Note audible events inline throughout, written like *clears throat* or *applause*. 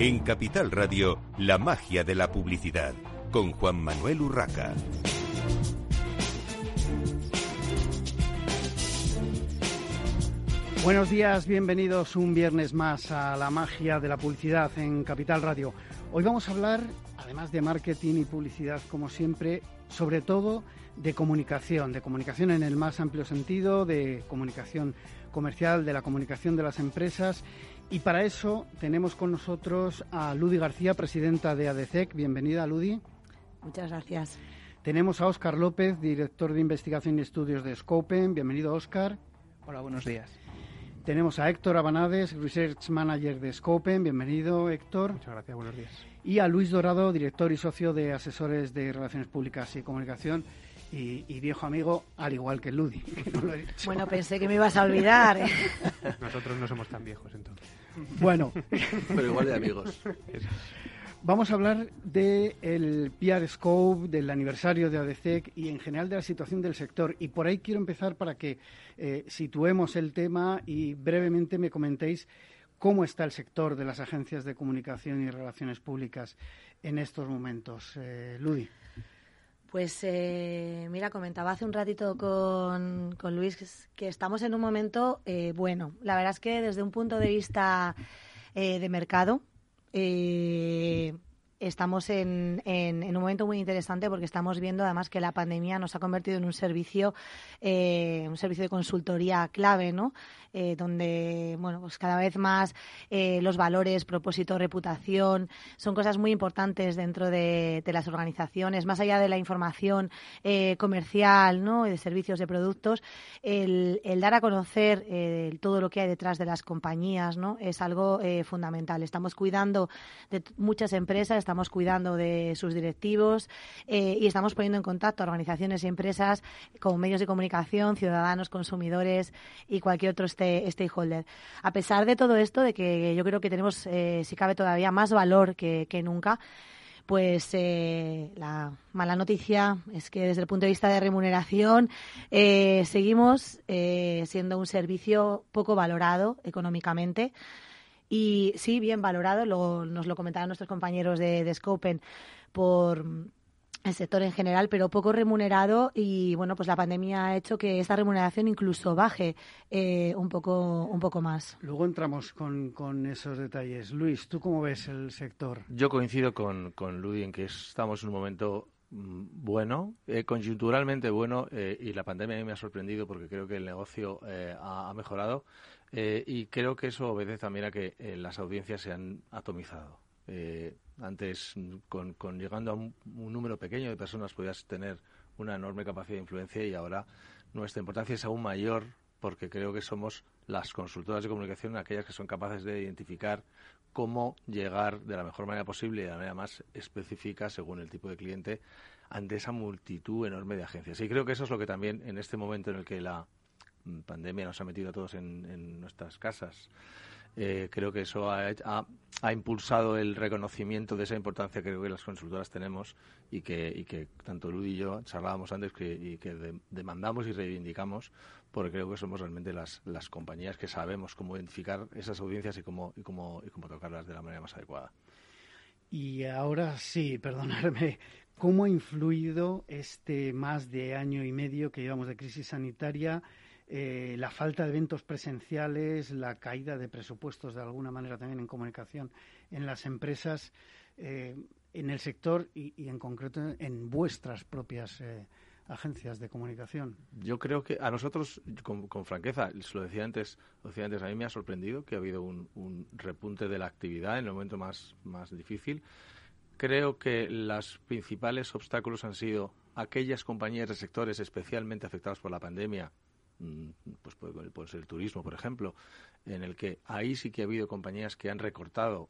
En Capital Radio, la magia de la publicidad, con Juan Manuel Urraca. Buenos días, bienvenidos un viernes más a la magia de la publicidad en Capital Radio. Hoy vamos a hablar, además de marketing y publicidad, como siempre, sobre todo de comunicación, de comunicación en el más amplio sentido, de comunicación comercial, de la comunicación de las empresas. Y para eso tenemos con nosotros a Ludi García, presidenta de ADCEC. Bienvenida, Ludi. Muchas gracias. Tenemos a Óscar López, director de investigación y estudios de Scopen. Bienvenido, Óscar. Hola, buenos días. Tenemos a Héctor Abanades, Research Manager de Scopen. Bienvenido, Héctor. Muchas gracias, buenos días. Y a Luis Dorado, director y socio de asesores de Relaciones Públicas y Comunicación. Y, viejo amigo, al igual que Ludi. *laughs* bueno, pensé que me ibas a olvidar. ¿eh? *laughs* Nosotros no somos tan viejos, entonces. Bueno. Pero igual de amigos. Vamos a hablar del PR Scope, del aniversario de ADCEC y en general de la situación del sector. Y por ahí quiero empezar para que eh, situemos el tema y brevemente me comentéis cómo está el sector de las agencias de comunicación y relaciones públicas en estos momentos. Eh, Ludi. Pues eh, mira, comentaba hace un ratito con, con Luis que estamos en un momento eh, bueno. La verdad es que desde un punto de vista eh, de mercado, eh, estamos en, en, un momento muy interesante porque estamos viendo además que la pandemia nos ha convertido en un servicio, eh, un servicio de consultoría clave, ¿no? Eh, donde, bueno, pues cada vez más eh, los valores, propósito, reputación, son cosas muy importantes dentro de, las organizaciones, más allá de la información comercial, ¿no? De servicios, de productos, el, el dar a conocer todo lo que hay detrás de las compañías, ¿no? Es algo fundamental. Estamos cuidando de muchas empresas, estamos cuidando de sus directivos eh, y estamos poniendo en contacto a organizaciones y empresas con medios de comunicación, ciudadanos, consumidores y cualquier otro este, stakeholder. A pesar de todo esto, de que yo creo que tenemos, eh, si cabe todavía, más valor que, nunca, pues eh, la mala noticia es que desde el punto de vista de remuneración eh, seguimos siendo un servicio poco valorado económicamente. Y sí, bien valorado, lo, nos lo comentaban nuestros compañeros de, de Scopen por el sector en general, pero poco remunerado y bueno, pues la pandemia ha hecho que esta remuneración incluso baje eh, un poco un poco más. Luego entramos con, con, esos detalles. Luis, ¿tú cómo ves el sector? Yo coincido con, con Ludi en que estamos en un momento mm, bueno, eh, conjunturalmente bueno, eh, y la pandemia a mí me ha sorprendido porque creo que el negocio eh, ha, ha, mejorado eh, y creo que eso obedece también a que eh, las audiencias se han atomizado. Eh, antes, con, llegando a un, un, número pequeño de personas, podías tener una enorme capacidad de influencia y ahora nuestra importancia es aún mayor porque creo que somos las consultoras de comunicación aquellas que son capaces de identificar cómo llegar de la mejor manera posible y de la manera más específica según el tipo de cliente ante esa multitud enorme de agencias. Y creo que eso es lo que también en este momento en el que la pandemia nos ha metido a todos en, en nuestras casas, eh, creo que eso ha, ha, impulsado el reconocimiento de esa importancia que creo que las consultoras tenemos y que, y que tanto Ludi y yo charlábamos antes que, y que de, demandamos y reivindicamos porque creo que somos realmente las, las compañías que sabemos cómo identificar esas audiencias y cómo, y, cómo, y cómo tocarlas de la manera más adecuada. Y ahora sí, perdonadme, ¿cómo ha influido este más de año y medio que llevamos de crisis sanitaria? Eh, la falta de eventos presenciales, la caída de presupuestos de alguna manera también en comunicación en las empresas, eh, en el sector y, en concreto en vuestras propias eh, agencias de comunicación. Yo creo que a nosotros, con, con, franqueza, lo decía antes, lo decía antes, a mí me ha sorprendido que ha habido un, un repunte de la actividad en el momento más, más difícil. Creo que los principales obstáculos han sido aquellas compañías de sectores especialmente afectados por la pandemia, pues puede, ser el turismo, por ejemplo, en el que ahí sí que ha habido compañías que han recortado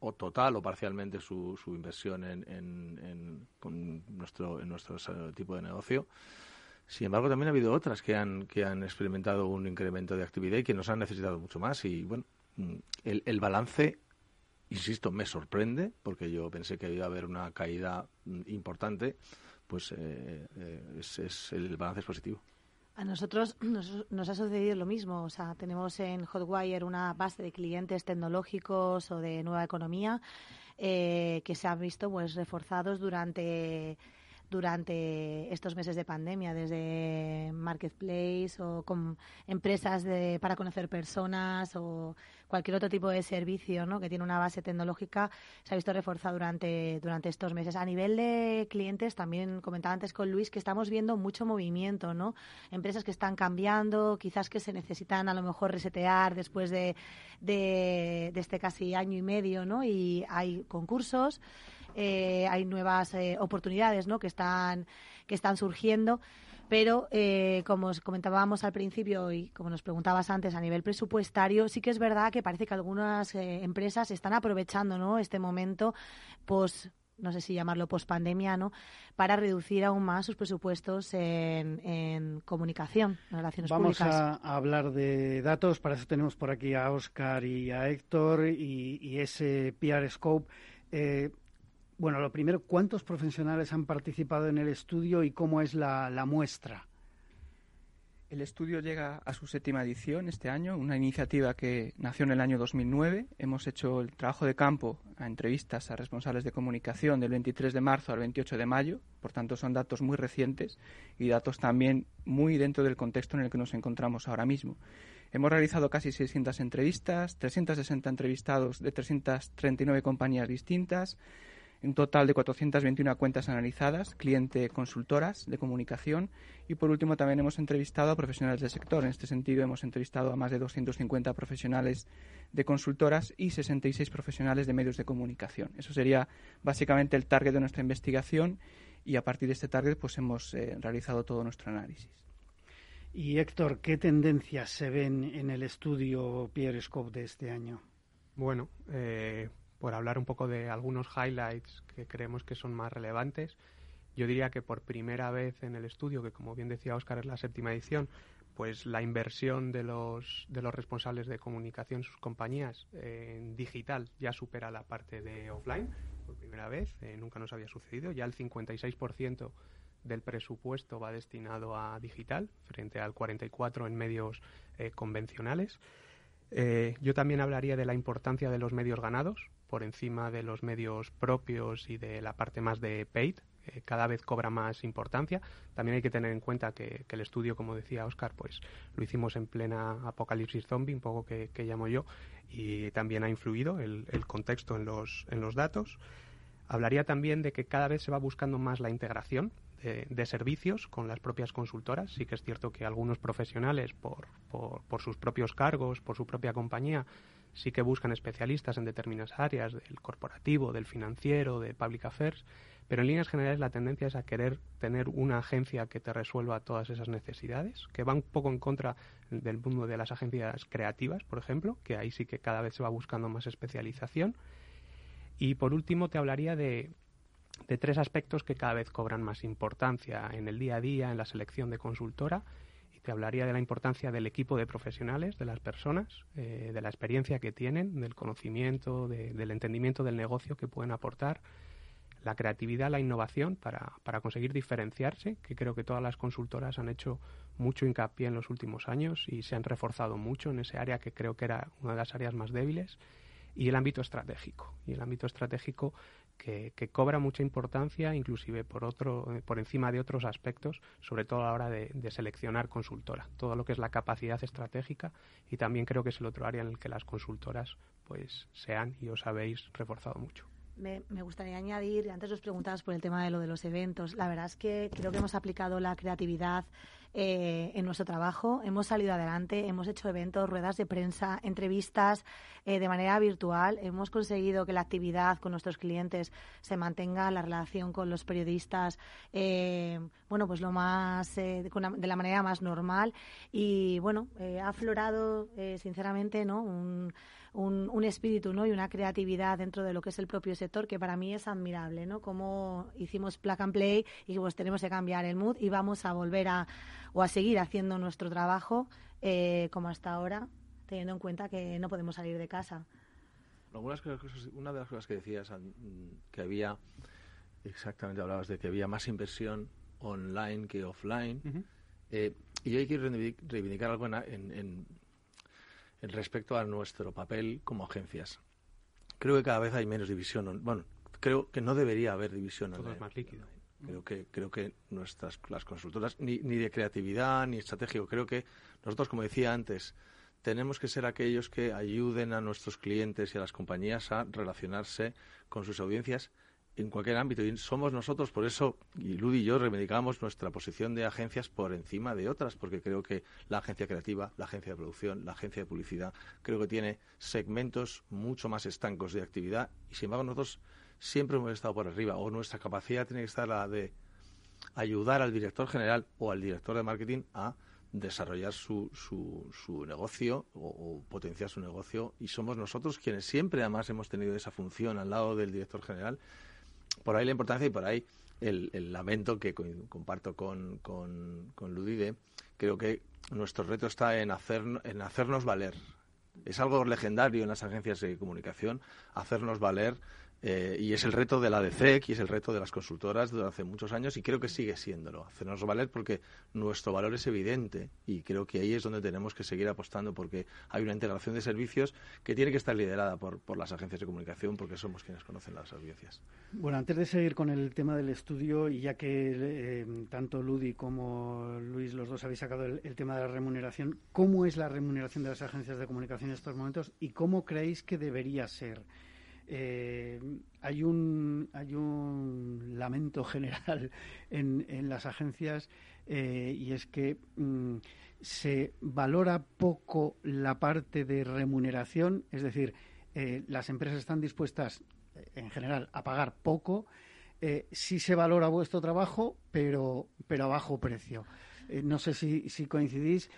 o total o parcialmente su, su inversión en, en, con nuestro, en nuestro tipo de negocio. Sin embargo, también ha habido otras que han, que han experimentado un incremento de actividad y que nos han necesitado mucho más. Y bueno, el, el balance, insisto, me sorprende porque yo pensé que iba a haber una caída importante, pues eh, eh, es, es, el balance es positivo. A nosotros *clears throat* nos, ha sucedido lo mismo. O sea, tenemos en Hotwire una base de clientes tecnológicos o de nueva economía eh, que se han visto pues reforzados durante durante estos meses de pandemia, desde marketplace o con empresas de, para conocer personas o cualquier otro tipo de servicio ¿no? que tiene una base tecnológica, se ha visto reforzado durante, durante estos meses. A nivel de clientes, también comentaba antes con Luis que estamos viendo mucho movimiento, ¿no? Empresas que están cambiando, quizás que se necesitan a lo mejor resetear después de, de, de este casi año y medio, ¿no? Y hay concursos. Eh, hay nuevas eh, oportunidades ¿no? que, están, que están surgiendo. Pero, eh, como os comentábamos al principio y como nos preguntabas antes, a nivel presupuestario, sí que es verdad que parece que algunas empresas están aprovechando ¿no? este momento, pues no sé si llamarlo pospandemia, ¿no? para reducir aún más sus presupuestos en, comunicación, en relaciones Vamos públicas. Vamos a hablar de datos, para eso tenemos por aquí a Oscar y a Héctor y, ese PR Scope. Bueno, lo primero, ¿cuántos profesionales han participado en el estudio y cómo es la, muestra? El estudio llega a su séptima edición este año, una iniciativa que nació en el año 2009. Hemos hecho el trabajo de campo a entrevistas a responsables de comunicación del 23 de marzo al 28 de mayo, por tanto son datos muy recientes y datos también muy dentro del contexto en el que nos encontramos ahora mismo. Hemos realizado casi 600 entrevistas, 360 entrevistados de 339 compañías distintas, un total de 421 cuentas analizadas, cliente consultoras de comunicación y por último también hemos entrevistado a profesionales del sector. En este sentido hemos entrevistado a más de 250 profesionales de consultoras y 66 profesionales de medios de comunicación. Eso sería básicamente el target de nuestra investigación y a partir de este target pues hemos eh, realizado todo nuestro análisis. Y Héctor, ¿qué tendencias se ven en el estudio Pierre Scope de este año? Bueno, eh, por hablar un poco de algunos highlights que creemos que son más relevantes. Yo diría que por primera vez en el estudio, que como bien decía Oscar es la séptima edición, pues la inversión de los, de los responsables de comunicación, sus compañías, en digital ya supera la parte de offline, por primera vez, eh, nunca nos había sucedido, ya el 56% del presupuesto va destinado a digital, frente al 44% en medios eh, convencionales. Eh, yo también hablaría de la importancia de los medios ganados por encima de los medios propios y de la parte más de paid. cada vez cobra más importancia. También hay que tener en cuenta que, el estudio, como decía Oscar, pues lo hicimos en plena apocalipsis zombie, un poco que, llamo yo, y también ha influido el, contexto en los, en los datos. Hablaría también de que cada vez se va buscando más la integración de, servicios con las propias consultoras. Sí que es cierto que algunos profesionales, por, por, sus propios cargos, por su propia compañía, sí que buscan especialistas en determinadas áreas del corporativo, del financiero, de public affairs, pero en líneas generales la tendencia es a querer tener una agencia que te resuelva todas esas necesidades, que va un poco en contra del mundo de las agencias creativas, por ejemplo, que ahí sí que cada vez se va buscando más especialización. Y por último te hablaría de, de tres aspectos que cada vez cobran más importancia en el día a día, en la selección de consultora. Te hablaría de la importancia del equipo de profesionales, de las personas, eh, de la experiencia que tienen, del conocimiento, del entendimiento del negocio que pueden aportar, la creatividad, la innovación para, para conseguir diferenciarse, que creo que todas las consultoras han hecho mucho hincapié en los últimos años y se han reforzado mucho en ese área que creo que era una de las áreas más débiles y el ámbito estratégico. Y el ámbito estratégico que, cobra mucha importancia, inclusive por, otro, por encima de otros aspectos, sobre todo a la hora de, seleccionar consultora. Todo lo que es la capacidad estratégica y también creo que es el otro área en el que las consultoras pues se han y os habéis reforzado mucho. Me, me, gustaría añadir, antes os preguntabas por el tema de lo de los eventos, la verdad es que creo que hemos aplicado la creatividad eh, en nuestro trabajo. Hemos salido adelante, hemos hecho eventos, ruedas de prensa, entrevistas eh, de manera virtual. Hemos conseguido que la actividad con nuestros clientes se mantenga, la relación con los periodistas, eh, bueno, pues lo más, de la manera más normal. Y bueno, ha aflorado, sinceramente, ¿no? Un, un, espíritu ¿no? y una creatividad dentro de lo que es el propio sector que para mí es admirable, ¿no? Como hicimos plug and play y pues tenemos que cambiar el mood y vamos a volver a o a seguir haciendo nuestro trabajo eh, como hasta ahora, teniendo en cuenta que no podemos salir de casa. una de las cosas que decías que había, exactamente hablabas de que había más inversión online que offline. Eh, Y yo quiero reivindicar algo en, en, respecto a nuestro papel como agencias. Creo que cada vez hay menos división. Bueno, creo que no debería haber división. Todo es más líquido. Creo que, creo que nuestras las consultoras, ni, ni de creatividad ni estratégico, creo que nosotros, como decía antes, tenemos que ser aquellos que ayuden a nuestros clientes y a las compañías a relacionarse con sus audiencias en cualquier ámbito. Y somos nosotros, por eso, y Ludi y yo reivindicamos nuestra posición de agencias por encima de otras, porque creo que la agencia creativa, la agencia de producción, la agencia de publicidad, creo que tiene segmentos mucho más estancos de actividad y, sin embargo, nosotros siempre hemos estado por arriba, o nuestra capacidad tiene que estar la de ayudar al director general o al director de marketing a desarrollar su, su, su negocio o, potenciar su negocio y somos nosotros quienes siempre además hemos tenido esa función al lado del director general por ahí la importancia y por ahí el, lamento que comparto con, con, con Ludide. Creo que nuestro reto está en, hacer, en hacernos valer. Es algo legendario en las agencias de comunicación, hacernos valer eh, y es el reto de la DCEC y es el reto de las consultoras desde hace muchos años y creo que sigue siéndolo. Hacernos valer porque nuestro valor es evidente y creo que ahí es donde tenemos que seguir apostando porque hay una integración de servicios que tiene que estar liderada por, por las agencias de comunicación porque somos quienes conocen las audiencias. Bueno, antes de seguir con el tema del estudio y ya que eh, tanto Ludi como Luis, los dos habéis sacado el, el tema de la remuneración, ¿cómo es la remuneración de las agencias de comunicación en estos momentos y cómo creéis que debería ser? Eh, hay, un, hay un lamento general *laughs* en, las agencias eh, y es que mm, se valora poco la parte de remuneración, es decir, eh, las empresas están dispuestas en general a pagar poco. sí se valora vuestro trabajo, pero, pero a bajo precio. No sé si, si coincidís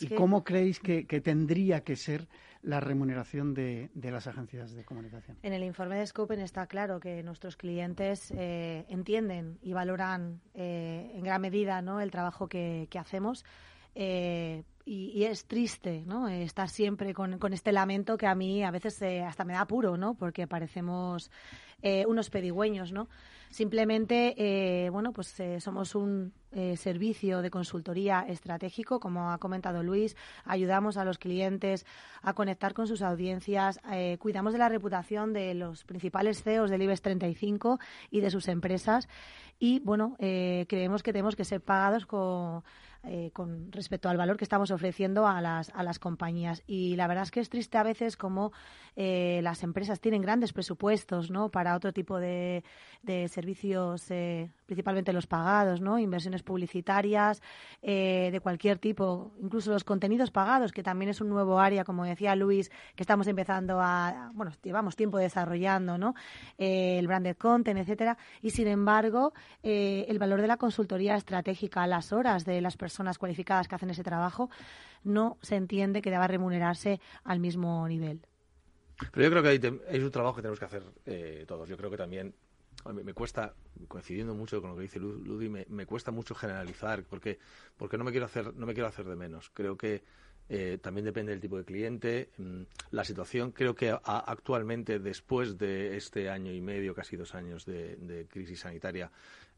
y, cómo creéis que, que, tendría que ser la remuneración de, las agencias de comunicación. En el informe de Scopen está claro que nuestros clientes eh, entienden y valoran eh, en gran medida ¿no? el trabajo que, hacemos. Eh, y, es triste, ¿no? Estar siempre con, con, este lamento que a mí a veces hasta me da apuro, ¿no? Porque parecemos unos pedigüeños, ¿no? Simplemente, eh, bueno, pues eh, somos un eh, servicio de consultoría estratégico, como ha comentado Luis. Ayudamos a los clientes a conectar con sus audiencias, cuidamos de la reputación de los principales CEOs del IBEX 35 y de sus empresas. Y, bueno, creemos que tenemos que ser pagados con eh, con respecto al valor que estamos ofreciendo a las, a las compañías. Y la verdad es que es triste a veces como eh, las empresas tienen grandes presupuestos ¿no? para otro tipo de, de servicios, eh, principalmente los pagados, ¿no? inversiones publicitarias de cualquier tipo, incluso los contenidos pagados, que también es un nuevo área, como decía Luis, que estamos empezando a, bueno, llevamos tiempo desarrollando, ¿no? el branded content, etcétera, y sin embargo, el valor de la consultoría estratégica, las horas de las personas personas cualificadas que hacen ese trabajo, no se entiende que deba remunerarse al mismo nivel. Pero yo creo que hay, un trabajo que tenemos que hacer eh, todos. Yo creo que también me, cuesta, coincidiendo mucho con lo que dice Ludi, me, cuesta mucho generalizar porque, porque no, me quiero hacer, no me quiero hacer de menos. Creo que eh, también depende del tipo de cliente, mm, la situación. Creo que actualmente, después de este año y medio, casi dos años de crisis sanitaria,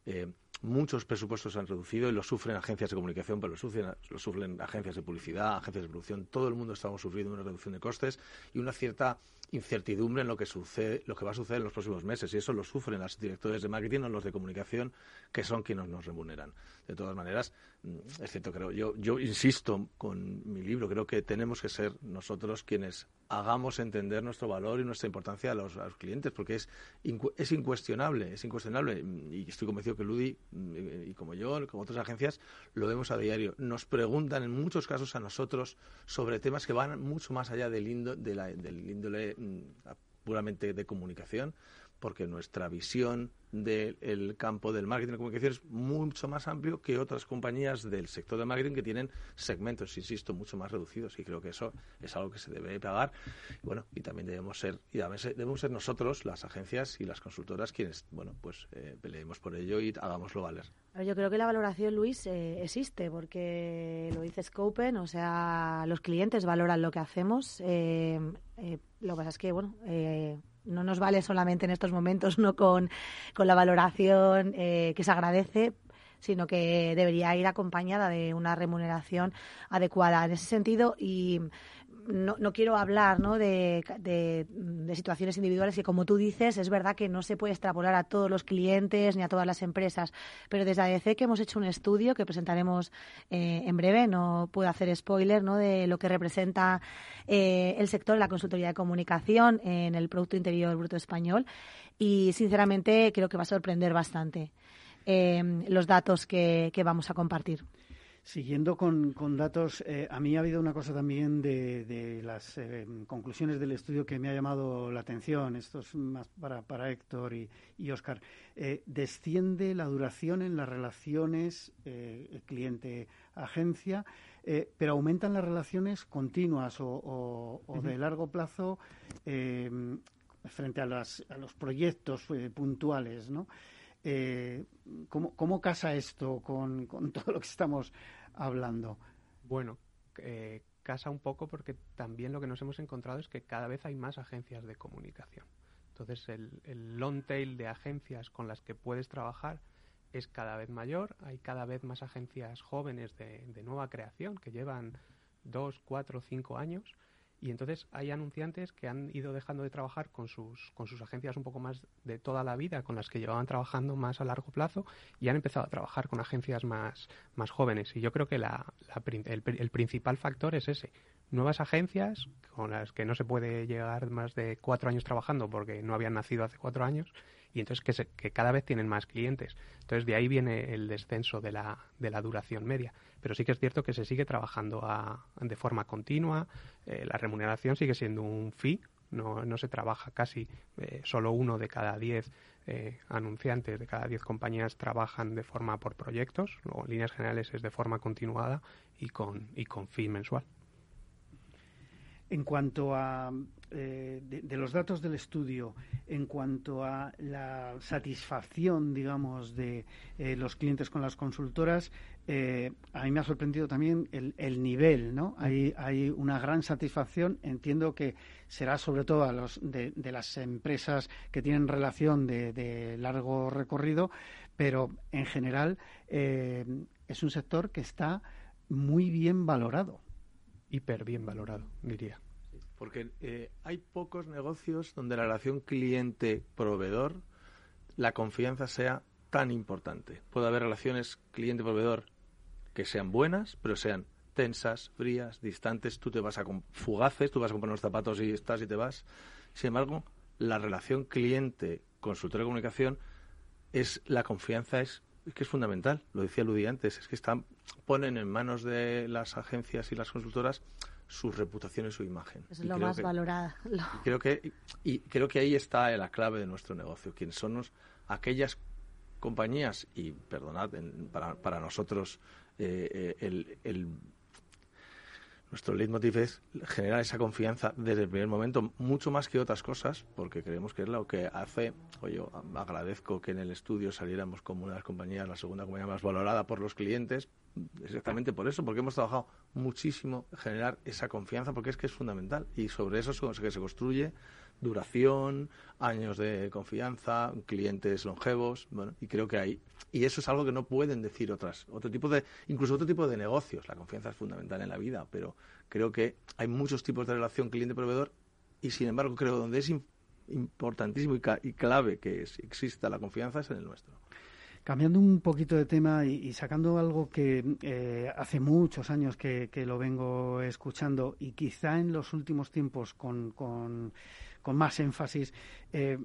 eh, muchos presupuestos se han reducido y lo sufren agencias de comunicación, pero lo sufren, lo sufren agencias de publicidad, agencias de producción. Todo el mundo estamos sufriendo una reducción de costes y una cierta incertidumbre en lo que sucede, lo que va a suceder en los próximos meses. Y eso lo sufren los directores de marketing o los de comunicación, que son quienes nos remuneran. De todas maneras, mm, es cierto, creo, yo, yo insisto con mi libro, creo que tenemos que ser nosotros quienes hagamos entender nuestro valor y nuestra importancia a los, clientes, porque es, es incuestionable, es incuestionable. Y estoy convencido que Ludi, mm, y como yo, como otras agencias, lo vemos a diario. Nos preguntan en muchos casos a nosotros sobre temas que van mucho más allá del, del índole mm, puramente de comunicación, porque nuestra visión del campo del marketing de comunicación es mucho más amplio que otras compañías del sector de marketing que tienen segmentos, insisto, mucho más reducidos y creo que eso es algo que se debe pagar. Y bueno, y también debemos ser y debemos ser nosotros, las agencias y las consultoras quienes, bueno, pues eh, peleemos por ello y hagámoslo valer. Yo creo que la valoración, Luis, eh, existe porque lo dice Scopen, o sea, los clientes valoran lo que hacemos. Eh, lo que pasa es que, bueno, no nos vale solamente en estos momentos *laughs* no con, la valoración eh, que se agradece, sino que debería ir acompañada de una remuneración adecuada. En ese sentido, y no, no quiero hablar ¿no? De, de, situaciones individuales que, como tú dices, es verdad que no se puede extrapolar a todos los clientes ni a todas las empresas, pero desde ADC que hemos hecho un estudio que presentaremos eh, en breve, no puedo hacer spoiler ¿no? de lo que representa eh, el sector de la consultoría de comunicación en el Producto Interior Bruto Español y, sinceramente, creo que va a sorprender bastante eh, los datos que vamos a compartir. Siguiendo con, datos, eh, a mí ha habido una cosa también de, las eh, conclusiones del estudio que me ha llamado la atención. Esto es más para, para Héctor y, y Oscar. Eh, desciende la duración en las relaciones cliente-agencia, pero aumentan las relaciones continuas o, de largo plazo frente a, a, los proyectos puntuales, ¿no? Eh, ¿cómo, casa esto con, *laughs* todo lo que estamos hablando? Bueno, eh, casa un poco porque también lo que nos hemos encontrado es que cada vez hay más agencias de comunicación. Entonces, el, long tail de agencias con las que puedes trabajar es cada vez mayor. Hay cada vez más agencias jóvenes de, de nueva creación que llevan dos, cuatro, cinco años y entonces hay anunciantes que han ido dejando de trabajar con sus, con sus agencias un poco más de toda la vida, con las que llevaban trabajando más a largo plazo, y han empezado a trabajar con agencias más, más jóvenes. Y yo creo que la, el, el, principal factor es ese. Nuevas agencias con las que no se puede llegar más de cuatro años trabajando porque no habían nacido hace cuatro años y entonces que, que cada vez tienen más clientes. Entonces de ahí viene el descenso de la, de la duración media. Pero sí que es cierto que se sigue trabajando de forma continua, eh, la remuneración sigue siendo un fee, no, no se trabaja casi, eh, solo uno de cada diez eh, anunciantes, de cada diez compañías trabajan de forma por proyectos, luego en líneas generales es de forma continuada y con, y con fee mensual. En cuanto a eh, de, los datos del estudio, en cuanto a la satisfacción, digamos, de eh, los clientes con las consultoras, eh, a mí me ha sorprendido también el, nivel, ¿no? Hay, hay una gran satisfacción. Entiendo que será sobre todo a los de, las empresas que tienen relación de, largo recorrido, pero en general es un sector que está muy bien valorado hiper bien valorado, diría. Porque eh, hay pocos negocios donde la relación cliente-proveedor, la confianza sea tan importante. Puede haber relaciones cliente-proveedor que sean buenas, pero sean tensas, frías, distantes. Tú te vas a fugaces, tú vas a comprar unos zapatos y estás y te vas. Sin embargo, la relación cliente-consultor de comunicación es la confianza es que es fundamental, lo decía Ludi antes, es que están, ponen en manos de las agencias y las consultoras su reputación y su imagen. Es lo más valorada. Y creo, que, y creo que ahí está la clave de nuestro negocio, quienes son aquellas compañías, y perdonad, para, para nosotros eh, eh, el, el nuestro leitmotiv es generar esa confianza desde el primer momento, mucho más que otras cosas, porque creemos que es lo que hace, o yo agradezco que en el estudio saliéramos como una de las compañías, la segunda compañía más valorada por los clientes, exactamente por eso, porque hemos trabajado muchísimo en generar esa confianza, porque es que es fundamental, y sobre eso es que se construye duración, años de confianza, clientes longevos, bueno, y creo que hay y eso es algo que no pueden decir otras otro tipo de incluso otro tipo de negocios. La confianza es fundamental en la vida, pero creo que hay muchos tipos de relación cliente-proveedor y sin embargo creo donde es importantísimo y, clave que exista la confianza es en el nuestro. Cambiando un poquito de tema y, sacando algo que eh, hace muchos años que, lo vengo escuchando y quizá en los últimos tiempos con, con, más énfasis, eh,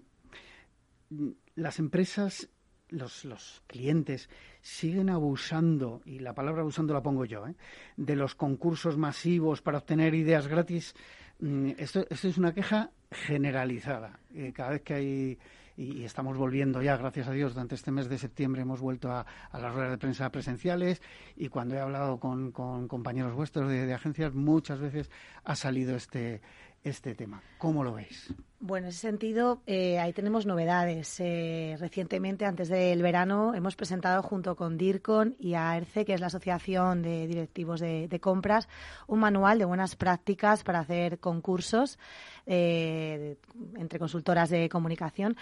las empresas, los, los, clientes siguen abusando, y la palabra abusando la pongo yo, ¿eh? de los concursos masivos para obtener ideas gratis. Mm, esto, esto es una queja generalizada. cada vez que hay y, estamos volviendo ya, gracias a Dios, durante este mes de septiembre hemos vuelto a, las ruedas de prensa presenciales y cuando he hablado con, compañeros vuestros de, agencias, muchas veces ha salido este, este tema. ¿Cómo lo veis? Bueno, en ese sentido, eh, ahí tenemos novedades. Eh, recientemente, antes del verano, hemos presentado junto con DIRCON y AERCE, que es la Asociación de Directivos de, Compras, un manual de buenas prácticas para hacer concursos eh, entre consultoras de comunicación,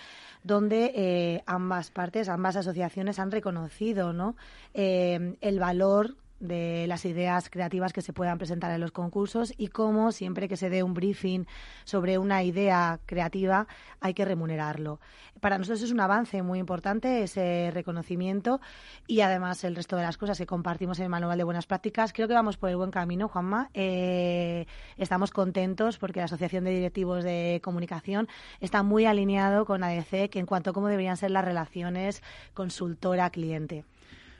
donde ambas partes, ambas asociaciones han reconocido ¿no? el valor de las ideas creativas que se puedan presentar en los concursos y cómo siempre que se dé un briefing sobre una idea creativa hay que remunerarlo. Para nosotros es un avance muy importante ese reconocimiento y además el resto de las cosas que compartimos en el manual de buenas prácticas. Creo que vamos por el buen camino, Juanma. Eh, estamos contentos porque la Asociación de Directivos de Comunicación está muy alineado con ADC en cuanto a cómo deberían ser las relaciones consultora-cliente.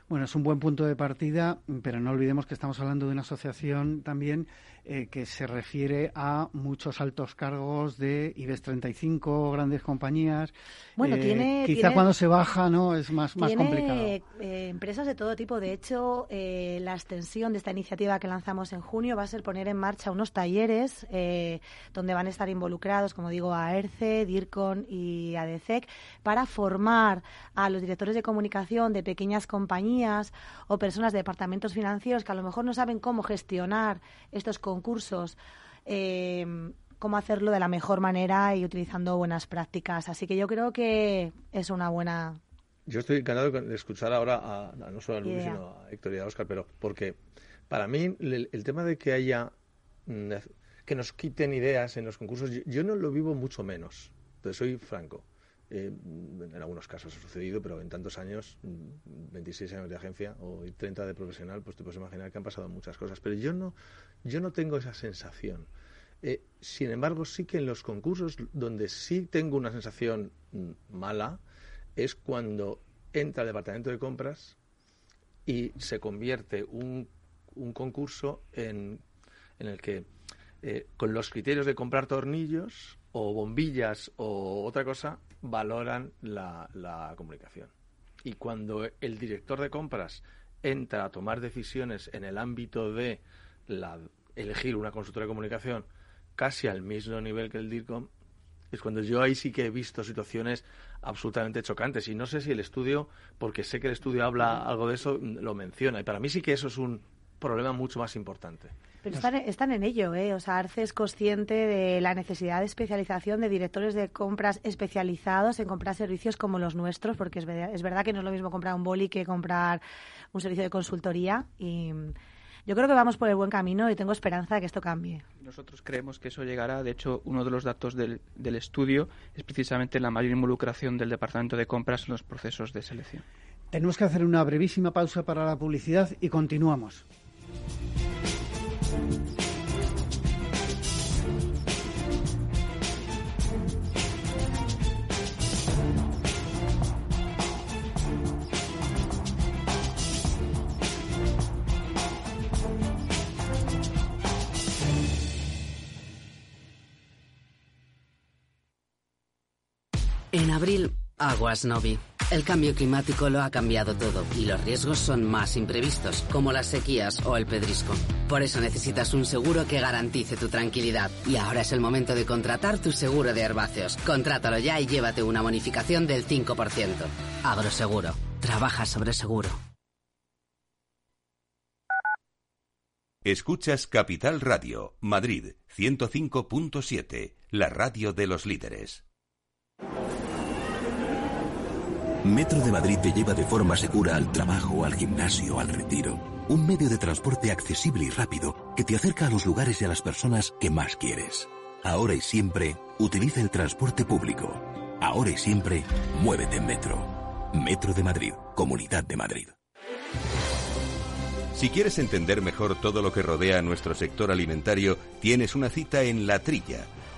Bueno, es un buen punto de partida, pero no olvidemos que estamos hablando de una asociación también eh, que se refiere a muchos altos cargos de IBEX 35, grandes compañías. Bueno, eh, tiene. Quizá cuando se baja, ¿no? Es más, más complicado. Eh, empresas de todo tipo. De hecho, la extensión de esta iniciativa que lanzamos en junio va a ser poner en marcha unos talleres donde van a estar involucrados, como digo, a ERCE, DIRCON y ADECEC, para formar a los directores de comunicación de pequeñas compañías o personas de departamentos financieros que a lo mejor no saben cómo gestionar estos concursos, eh, cómo hacerlo de la mejor manera y utilizando buenas prácticas. Así que yo creo que es una buena. Yo estoy encantado de escuchar ahora a, no solo a Luis, sino a Héctor y a Oscar, pero porque para mí el, tema de que haya mm, que nos quiten ideas en los concursos, yo, no lo vivo mucho menos. Entonces soy franco. Eh, en algunos casos ha sucedido, pero en tantos años, 26 mm, años de agencia o 30 de profesional, pues te puedes imaginar que han pasado muchas cosas. Pero yo no, yo no tengo esa sensación. Eh, sin embargo, sí que en los concursos donde sí tengo una sensación mm, mala es cuando entra el departamento de compras y se convierte un, un concurso en, en el que eh, con los criterios de comprar tornillos o bombillas o otra cosa valoran la, la comunicación. Y cuando el director de compras entra a tomar decisiones en el ámbito de la, elegir una consultora de comunicación casi al mismo nivel que el DIRCOM, es cuando yo ahí sí que he visto situaciones absolutamente chocantes. Y no sé si el estudio, porque sé que el estudio habla algo de eso, lo menciona. Y para mí sí que eso es un problema mucho más importante. Pero están, están, en ello, ¿eh? O sea, Arce es consciente de la necesidad de especialización de directores de compras especializados en comprar servicios como los nuestros, porque es verdad, es verdad que no es lo mismo comprar un boli que comprar un servicio de consultoría y yo creo que vamos por el buen camino y tengo esperanza de que esto cambie. Nosotros creemos que eso llegará. De hecho, uno de los datos del, del estudio es precisamente la mayor involucración del Departamento de Compras en los procesos de selección. Tenemos que hacer una brevísima pausa para la publicidad y continuamos. En abril, aguas Novi. El cambio climático lo ha cambiado todo y los riesgos son más imprevistos, como las sequías o el pedrisco. Por eso necesitas un seguro que garantice tu tranquilidad. Y ahora es el momento de contratar tu seguro de herbáceos. Contrátalo ya y llévate una bonificación del 5%. Agroseguro. Trabaja sobre seguro. Escuchas Capital Radio, Madrid 105.7, la radio de los líderes. Metro de Madrid te lleva de forma segura al trabajo, al gimnasio, al retiro. Un medio de transporte accesible y rápido que te acerca a los lugares y a las personas que más quieres. Ahora y siempre, utiliza el transporte público. Ahora y siempre, muévete en Metro. Metro de Madrid, Comunidad de Madrid. Si quieres entender mejor todo lo que rodea a nuestro sector alimentario, tienes una cita en La Trilla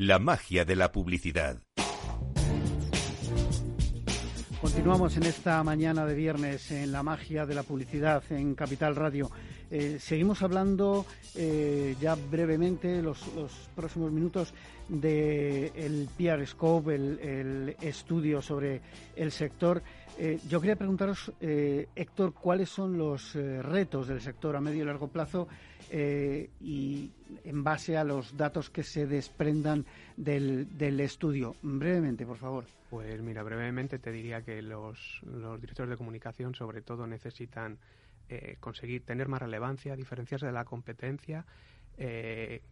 La magia de la publicidad. Continuamos en esta mañana de viernes en la magia de la publicidad en Capital Radio. Eh, seguimos hablando eh, ya brevemente los, próximos minutos del el PR Scope, el, estudio sobre el sector. Eh, yo quería preguntaros, Héctor, cuáles son los retos del sector a medio y largo plazo y en base a los datos que se desprendan del, del estudio. Brevemente, por favor. Pues mira, brevemente te diría que los, directores de comunicación sobre todo necesitan eh, conseguir tener más relevancia, diferenciarse de la competencia, eh,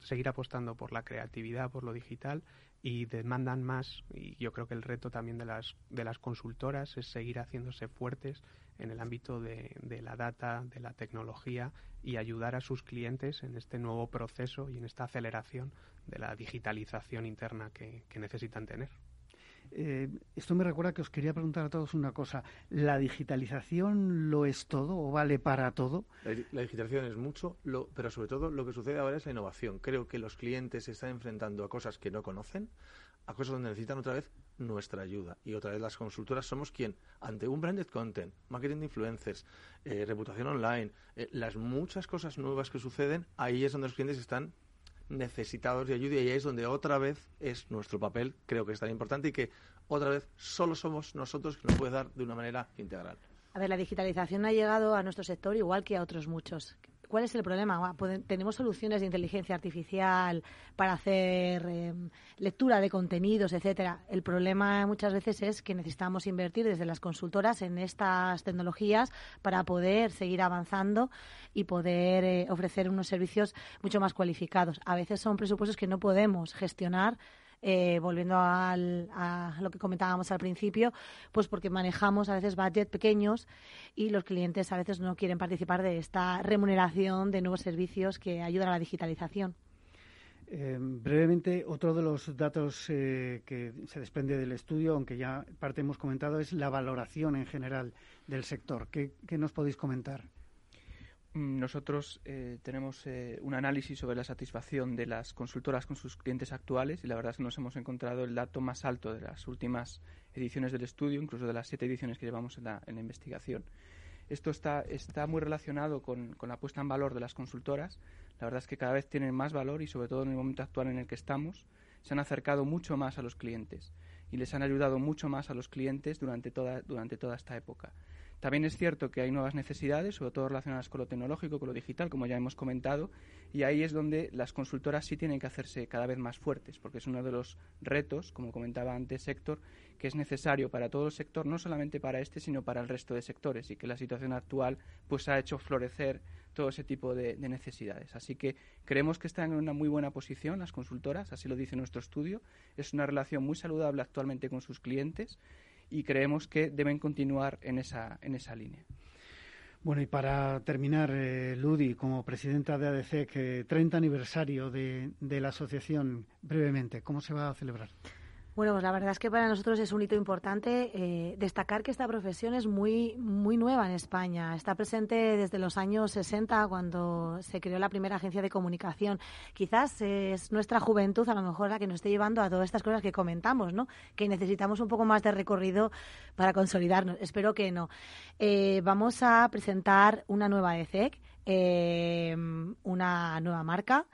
seguir apostando por la creatividad, por lo digital y demandan más y yo creo que el reto también de las de las consultoras es seguir haciéndose fuertes en el ámbito de, la data, de la tecnología y ayudar a sus clientes en este nuevo proceso y en esta aceleración de la digitalización interna que necesitan tener. Eh, esto me recuerda que os quería preguntar a todos una cosa. ¿La digitalización lo es todo o vale para todo? La, digitalización es mucho, pero sobre todo lo que sucede ahora es la innovación. Creo que los clientes se están enfrentando a cosas que no conocen, a cosas donde necesitan otra vez nuestra ayuda. Y otra vez las consultoras somos quien, ante un branded content, marketing de influencers, eh, reputación online, eh, las muchas cosas nuevas que suceden, ahí es donde los clientes están necesitados de ayuda y ahí es donde otra vez es nuestro papel, creo que es tan importante y que otra vez solo somos nosotros que nos puede dar de una manera integral. A ver, la digitalización ha llegado a nuestro sector igual que a otros muchos. ¿Cuál es el problema? Tenemos soluciones de inteligencia artificial para hacer em, lectura de contenidos, etcétera. El problema muchas veces es que necesitamos invertir desde las consultoras en estas tecnologías para poder seguir avanzando y poder eh, ofrecer unos servicios mucho más cualificados. A veces son presupuestos que no podemos gestionar eh, volviendo a lo que comentábamos al principio, pues porque manejamos a veces budget pequeños y los clientes a veces no quieren participar de esta remuneración de nuevos servicios que ayudan a la digitalización. Eh, brevemente, otro de los datos eh, que se desprende del estudio, aunque ya parte hemos comentado, es la valoración en general del sector. qué nos podéis comentar? Mm, nosotros eh, tenemos eh, un análisis sobre la satisfacción de las consultoras con sus clientes actuales y la verdad es que nos hemos encontrado el dato más alto de las últimas ediciones del estudio, incluso de las siete ediciones que llevamos en la, investigación. Esto está, está muy relacionado con, con, la puesta en valor de las consultoras. La verdad es que cada vez tienen más valor y sobre todo en el momento actual en el que estamos, se han acercado mucho más a los clientes y les han ayudado mucho más a los clientes durante toda, durante toda esta época. También es cierto que hay nuevas necesidades, sobre todo relacionadas con lo tecnológico, con lo digital, como ya hemos comentado, y ahí es donde las consultoras sí tienen que hacerse cada vez más fuertes, porque es uno de los retos, como comentaba antes Héctor, que es necesario para todo el sector, no solamente para este, sino para el resto de sectores, y que la situación actual pues ha hecho florecer todo ese tipo de, de necesidades. Así que creemos que están en una muy buena posición las consultoras, así lo dice nuestro estudio. Es una relación muy saludable actualmente con sus clientes y creemos que deben continuar en esa, en esa línea. Bueno, y para terminar, eh, Ludi, como presidenta de ADC, 30 aniversario de, de la asociación, brevemente, ¿cómo se va a celebrar? Bueno, pues la verdad es que para nosotros es un hito importante eh, destacar que esta profesión es muy, muy nueva en España. Está presente desde los años 60, cuando se creó la primera agencia de comunicación. Quizás es nuestra juventud, a lo mejor, la que nos esté llevando a todas estas cosas que comentamos, ¿no? Que necesitamos un poco más de recorrido para consolidarnos. Espero que no. Eh, vamos a presentar una nueva ECEC, eh, una nueva marca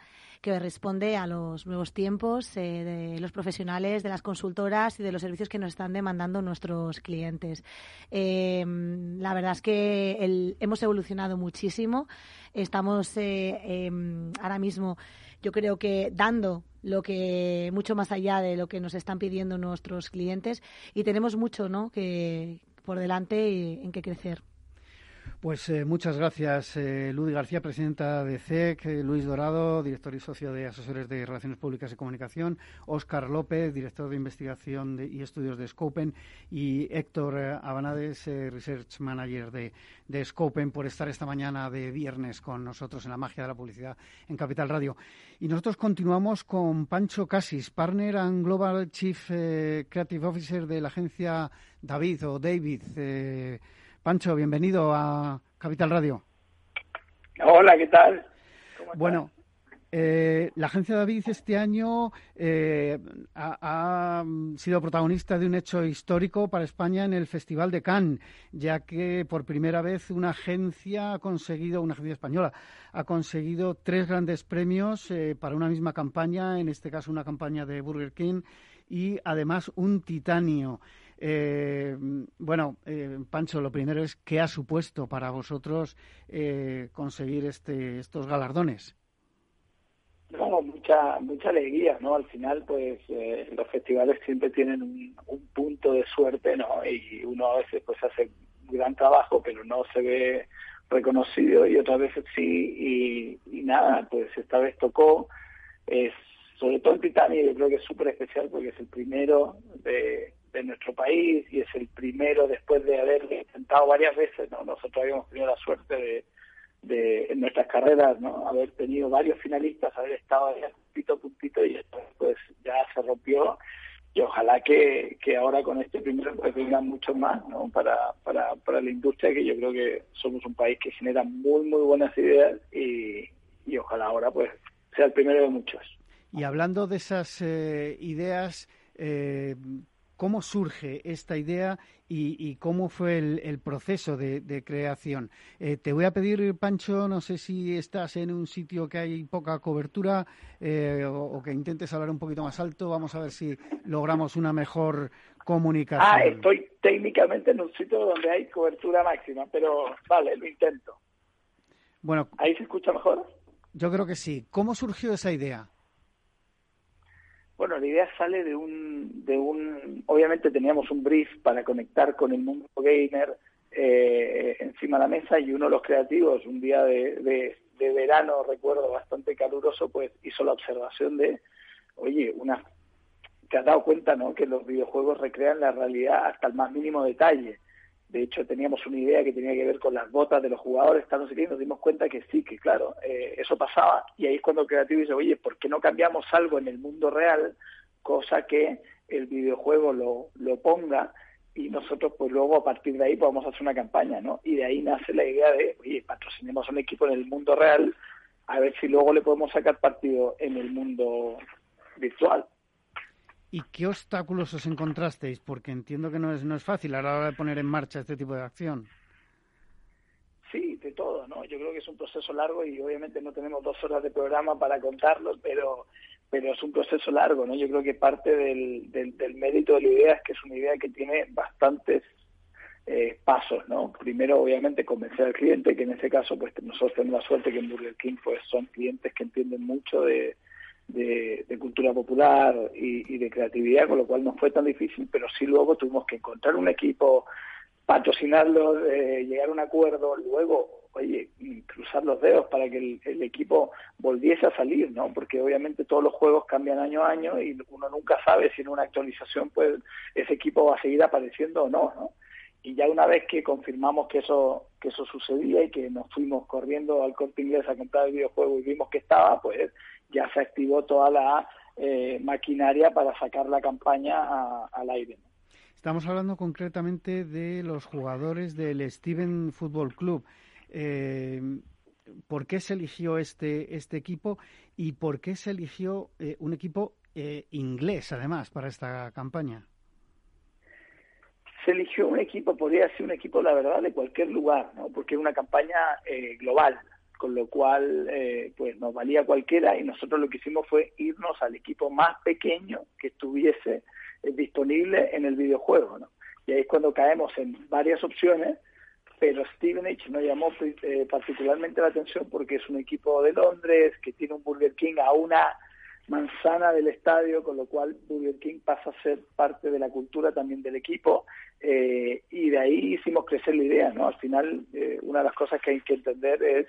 que responde a los nuevos tiempos eh, de los profesionales, de las consultoras y de los servicios que nos están demandando nuestros clientes. Em, la verdad es que hemos evolucionado muchísimo. Estamos eh, em, ahora mismo, yo creo que dando lo que mucho más allá de lo que nos están pidiendo nuestros clientes y tenemos mucho, ¿no? Que por delante y en que crecer. Pues eh, muchas gracias, eh, García, presidenta de CEC, e eh, Luis Dorado, director y socio de Asesores de Relaciones Públicas y Comunicación, Óscar López, director de Investigación y Estudios de Scopen, y Héctor eh, Abanades, Research Manager de, de, Scopen, por estar esta mañana de viernes con nosotros en la magia de la publicidad en Capital Radio. Y nosotros continuamos con Pancho Casis, Partner and Global Chief Creative Officer de la agencia David o David. Pancho, bienvenido a Capital Radio. Hola, ¿qué tal? bueno, Eh, la agencia David este año eh, ha, sido protagonista de un hecho histórico para España en el Festival de Cannes, ya que por primera vez una agencia ha conseguido, una agencia española, ha conseguido tres grandes premios eh, para una misma campaña, en este caso una campaña de Burger King y además un titanio. Bueno, Pancho, lo primero es qué ha supuesto para vosotros conseguir este, estos galardones. No, mucha mucha alegría, ¿no? Al final, pues eh, los festivales siempre tienen un, punto de suerte, ¿no? Y uno a veces pues hace gran trabajo, pero no se ve reconocido y otras veces sí y, nada, pues esta vez tocó, es sobre todo en Titania yo creo que es súper especial porque es el primero de, de nuestro país y es el primero después de haber intentado varias veces, ¿no? Nosotros habíamos tenido la suerte de de en nuestras carreras, ¿no? Haber tenido varios finalistas, haber estado ahí puntito puntito y pues ya se rompió y ojalá que, que ahora con este primero pues vengan muchos más, ¿no? Para, para, para la industria que yo creo que somos un país que genera muy muy buenas ideas y, y ojalá ahora pues sea el primero de muchos. Y hablando de esas eh, ideas, eh, ¿Cómo surge esta idea y, cómo fue el, proceso de, creación? Eh, te voy a pedir, Pancho, no sé si estás en un sitio que hay poca cobertura eh, o, que intentes hablar un poquito más alto. Vamos a ver si logramos una mejor comunicación. Ah, estoy técnicamente en un sitio donde hay cobertura máxima, pero vale, lo intento. Bueno, ¿ahí se escucha mejor? Yo creo que sí. ¿Cómo surgió esa idea? Bueno, la idea sale de un, de un, obviamente teníamos un brief para conectar con el mundo gamer eh, encima de la mesa y uno de los creativos, un día de, de, verano, recuerdo, bastante caluroso, pues hizo la observación de, oye, una, te has dado cuenta, ¿no?, que los videojuegos recrean la realidad hasta el más mínimo detalle. De hecho, teníamos una idea que tenía que ver con las botas de los jugadores, tal, no nos dimos cuenta que sí, que claro, eh, eso pasaba. Y ahí es cuando el creativo dice, oye, ¿por qué no cambiamos algo en el mundo real, cosa que el videojuego lo, lo ponga y nosotros pues luego a partir de ahí podemos hacer una campaña, ¿no? Y de ahí nace la idea de, oye, patrocinemos a un equipo en el mundo real, a ver si luego le podemos sacar partido en el mundo virtual. ¿Y qué obstáculos os encontrasteis? Porque entiendo que no es, no es fácil a la hora de poner en marcha este tipo de acción. Sí, de todo, ¿no? Yo creo que es un proceso largo y obviamente no tenemos dos horas de programa para contarlo, pero pero es un proceso largo, ¿no? Yo creo que parte del, del, mérito de la idea es que es una idea que tiene bastantes eh, pasos, ¿no? Primero, obviamente, convencer al cliente, que en este caso, pues nosotros tenemos la suerte que en Burger King, pues son clientes que entienden mucho de, de, cultura popular y, de creatividad, con lo cual no fue tan difícil, pero sí luego tuvimos que encontrar un equipo, patrocinarlo, eh, llegar a un acuerdo, luego, oye, cruzar los dedos para que el, equipo volviese a salir, ¿no? Porque obviamente todos los juegos cambian año a año y uno nunca sabe si en una actualización pues ese equipo va a seguir apareciendo o no, ¿no? y ya una vez que confirmamos que eso que eso sucedía y que nos fuimos corriendo al corte inglés a comprar el videojuego y vimos que estaba, pues ya se activó toda la eh, maquinaria para sacar la campaña al aire. Estamos hablando concretamente de los jugadores del Steven Football Club. Eh, ¿Por qué se eligió este, este equipo y por qué se eligió eh, un equipo inglés, además, para esta campaña? se eligió un equipo, podría ser un equipo, la verdad, de cualquier lugar, ¿no? porque es una campaña global con lo cual eh, pues nos valía cualquiera y nosotros lo que hicimos fue irnos al equipo más pequeño que estuviese eh, disponible en el videojuego, ¿no? Y ahí es cuando caemos en varias opciones, pero Stevenage nos llamó eh, particularmente la atención porque es un equipo de Londres que tiene un Burger King a una manzana del estadio, con lo cual Burger King pasa a ser parte de la cultura también del equipo y de ahí hicimos crecer la idea, ¿no? Al final, una de las cosas que hay que entender es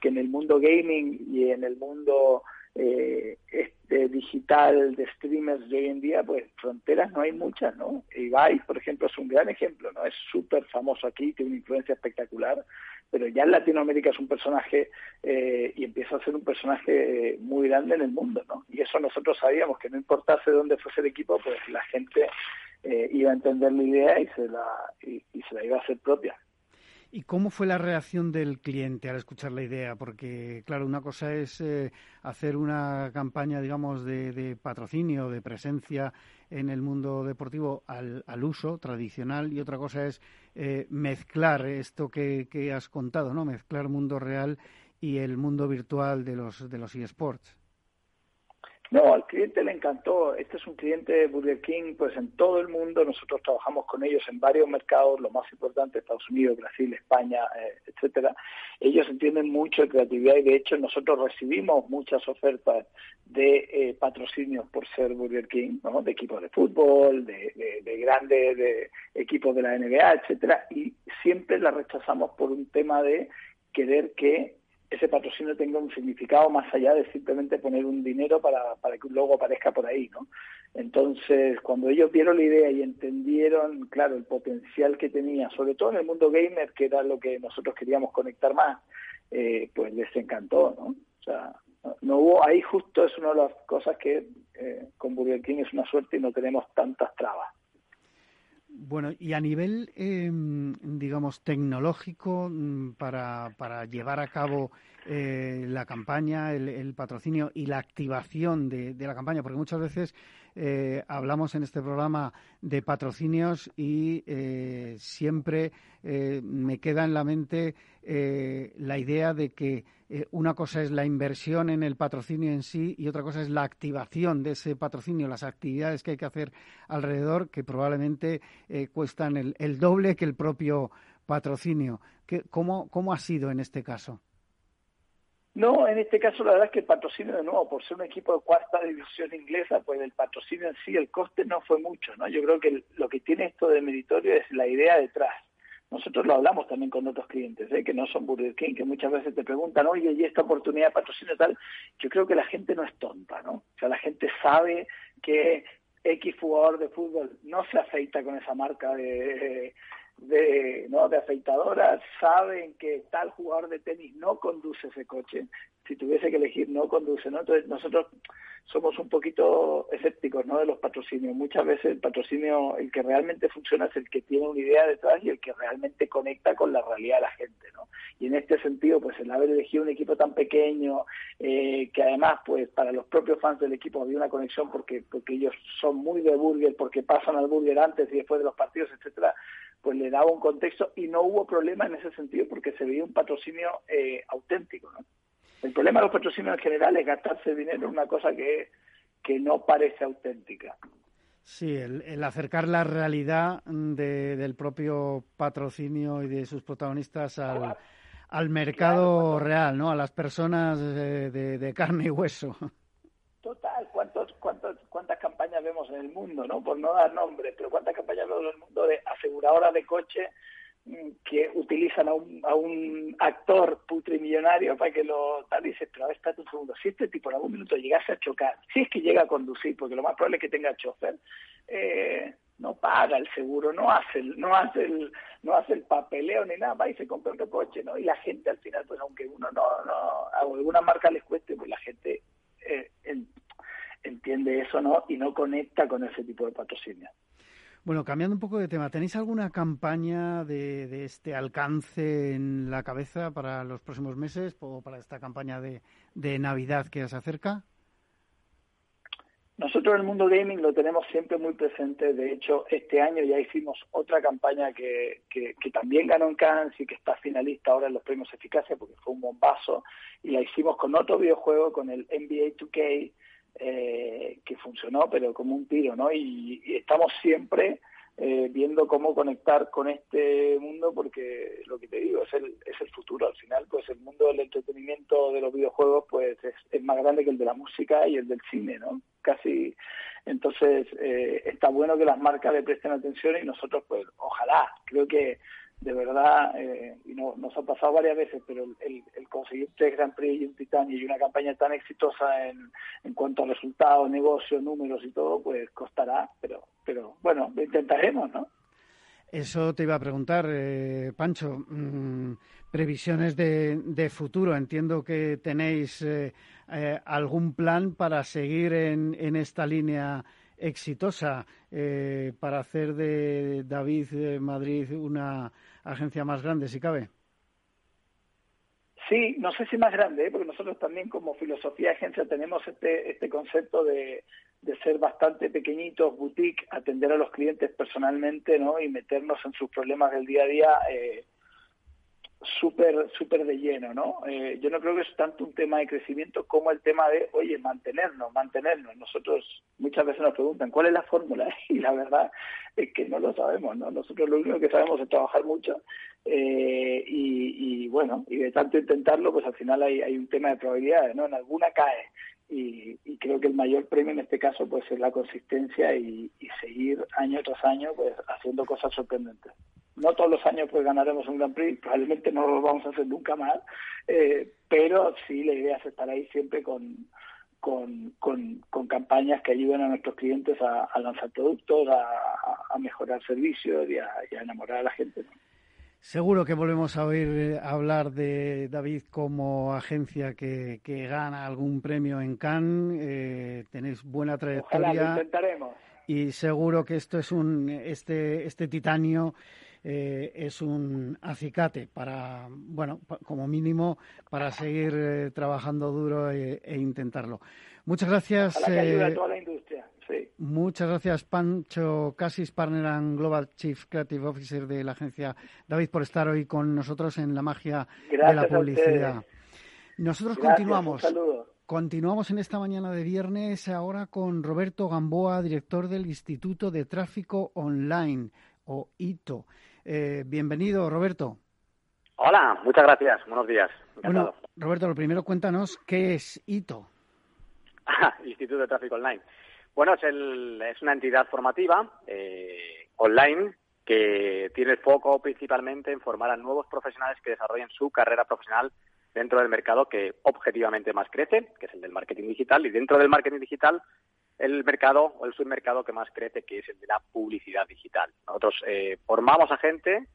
que en el mundo gaming y en el mundo eh, este digital de streamers de hoy en día, pues fronteras no hay muchas, ¿no? Ibai, por ejemplo, es un gran ejemplo, ¿no? Es súper famoso aquí, tiene una influencia espectacular, pero ya en Latinoamérica es un personaje eh, y empieza a ser un personaje muy grande en el mundo, ¿no? Y eso nosotros sabíamos que no importase dónde fuese el equipo, pues la gente eh, iba a entender la idea y se la, y se la iba a hacer propia. ¿Y cómo fue la reacción del cliente al escuchar la idea? Porque, claro, una cosa es eh, hacer una campaña, digamos, de, patrocinio, de presencia en el mundo deportivo al, uso tradicional y otra cosa es eh, mezclar esto que, que, has contado, ¿no? Mezclar mundo real y el mundo virtual de los, de los eSports. No, al cliente le encantó. Este es un cliente de Burger King, pues en todo el mundo. Nosotros trabajamos con ellos en varios mercados, lo más importante, Estados Unidos, Brasil, España, eh, etcétera. Ellos entienden mucho de creatividad y de hecho nosotros recibimos muchas ofertas de eh, patrocinios por ser Burger King, ¿no? de equipos de fútbol, de, de grandes de equipos de la NBA, etcétera, y siempre las rechazamos por un tema de querer que ese patrocinio tenga un significado más allá de simplemente poner un dinero para, para que un logo aparezca por ahí, ¿no? Entonces, cuando ellos vieron la idea y entendieron, claro, el potencial que tenía, sobre todo en el mundo gamer, que era lo que nosotros queríamos conectar más, eh, pues les encantó, ¿no? O sea, no hubo, ahí justo es una de las cosas que eh, con Burger King es una suerte y no tenemos tantas trabas. Bueno, y a nivel, em, digamos, tecnológico, mm, para, para llevar a cabo eh, la campaña, el, patrocinio y la activación de, la campaña, porque muchas veces eh, hablamos en este programa de patrocinios y eh, siempre me queda en la mente la idea de que una cosa es la inversión en el patrocinio en sí y otra cosa es la activación de ese patrocinio, las actividades que hay que hacer alrededor, que probablemente cuestan el, el, doble que el propio patrocinio. ¿Cómo, ¿Cómo ha sido en este caso? No, en este caso la verdad es que el patrocinio de nuevo, por ser un equipo de cuarta división inglesa, pues el patrocinio en sí, el coste no fue mucho, ¿no? Yo creo que lo que tiene esto de meritorio es la idea detrás. Nosotros lo hablamos también con otros clientes, ¿eh? que no son Burger King, que muchas veces te preguntan, oye, ¿y esta oportunidad de patrocinio tal? Yo creo que la gente no es tonta, ¿no? O sea, la gente sabe que X jugador de fútbol no se afeita con esa marca de, de, ¿no? de afeitadoras saben que tal jugador de tenis no conduce ese coche. Si tuviese que elegir, no conduce, ¿no? Entonces nosotros somos un poquito escépticos, ¿no? De los patrocinios. Muchas veces el patrocinio, el que realmente funciona es el que tiene una idea detrás y el que realmente conecta con la realidad de la gente, ¿no? Y en este sentido, pues el haber elegido un equipo tan pequeño, eh, que además, pues para los propios fans del equipo había una conexión porque porque ellos son muy de burger, porque pasan al burger antes y después de los partidos, etcétera, pues le daba un contexto y no hubo problema en ese sentido porque se veía un patrocinio eh, auténtico. ¿no? El problema de los patrocinios en general es gastarse dinero en una cosa que, que no parece auténtica. Sí, el, acercar la realidad del propio patrocinio y de sus protagonistas al, al mercado real, ¿no? A las personas de, de carne y hueso. Total, ¿cuántos, cuántos, ¿cuántas campañas vemos en el mundo, no? Por no dar nombres, pero cuántas campañas vemos en mundo de aseguradoras de coche mm, que utilizan a un, a un actor putrimillonario para que lo tal dices, pero a ver, espérate un segundo, si este tipo en algún minuto llegase a chocar, si es que llega a conducir, porque lo más probable es que tenga chofer, eh, no paga el seguro, no hace el, no hace el, no hace el papeleo ni nada, va y se compra otro coche, ¿no? Y la gente al final, pues aunque uno no, no, a alguna marca les cueste, pues la gente eh, entiende eso no y no conecta con ese tipo de patrocinio. Bueno, cambiando un poco de tema, ¿tenéis alguna campaña de, este alcance en la cabeza para los próximos meses o para esta campaña de, Navidad que se acerca? Nosotros en el mundo gaming lo tenemos siempre muy presente. De hecho, este año ya hicimos otra campaña que, que, también ganó en Cannes y que está finalista ahora en los premios Eficacia porque fue un bombazo. Y la hicimos con otro videojuego, con el NBA 2K, eh, que funcionó, pero como un tiro, ¿no? Y, estamos siempre eh, viendo cómo conectar con este mundo, porque lo que te digo es el, es el futuro. Al final, pues el mundo del entretenimiento de los videojuegos, pues es, más grande que el de la música y el del cine, ¿no? Casi. Entonces, eh, está bueno que las marcas le presten atención y nosotros, pues, ojalá. Creo que de verdad, eh, y no, nos ha pasado varias veces, pero el, conseguir tres Grand Prix y un Titanio y una campaña tan exitosa en, en cuanto a resultados, negocios, números y todo, pues costará, pero, pero bueno, lo intentaremos, ¿no? Eso te iba a preguntar, eh, Pancho. Mm, previsiones de, de, futuro. Entiendo que tenéis eh, algún plan para seguir en, en esta línea exitosa eh, para hacer de David Madrid una agencia más grande, si cabe. Sí, no sé si más grande, ¿eh? porque nosotros también como filosofía agencia tenemos este, este concepto de, de ser bastante pequeñitos, boutique, atender a los clientes personalmente, ¿no? Y meternos en sus problemas del día a día eh, súper súper de lleno, ¿no? Eh, yo no creo que es tanto un tema de crecimiento como el tema de, oye, mantenernos, mantenernos. Nosotros muchas veces nos preguntan, ¿cuál es la fórmula? *laughs* Y la verdad es que no lo sabemos, ¿no? Nosotros lo único que sabemos es trabajar mucho eh, y, y, bueno, y de tanto intentarlo, pues al final hay, hay un tema de probabilidades, ¿no? En alguna cae y, y, creo que el mayor premio en este caso pues es la consistencia y, seguir año tras año pues haciendo cosas sorprendentes. No todos los años pues ganaremos un Grand Prix, probablemente no lo vamos a hacer nunca más, eh, pero sí la idea es estar ahí siempre con, con, con, campañas que ayuden a nuestros clientes a, lanzar productos, a, mejorar servicios y a, enamorar a la gente. Seguro que volvemos a oír eh, hablar de David como agencia que, que gana algún premio en Cannes. Eh, tenéis buena trayectoria. Ojalá, lo intentaremos. Y seguro que esto es un este este titanio eh, es un acicate para bueno como mínimo para seguir eh, trabajando duro e, e, intentarlo. Muchas gracias. Que a toda la industria. Sí. Muchas gracias, Pancho Casis, Partner and Global Chief Creative Officer de la agencia David, por estar hoy con nosotros en la magia gracias de la publicidad. Nosotros gracias, continuamos. Un saludo. Continuamos en esta mañana de viernes ahora con Roberto Gamboa, director del Instituto de Tráfico Online, o ITO. Eh, bienvenido, Roberto. Hola, muchas gracias. Buenos días. Encantado. Bueno, Roberto, lo primero cuéntanos qué es ITO. *laughs* Instituto de Tráfico Online. Bueno, es, el, es una entidad formativa eh, online que tiene foco principalmente en formar a nuevos profesionales que desarrollen su carrera profesional dentro del mercado que objetivamente más crece, que es el del marketing digital, y dentro del marketing digital el mercado o el submercado que más crece, que es el de la publicidad digital. Nosotros eh, formamos a gente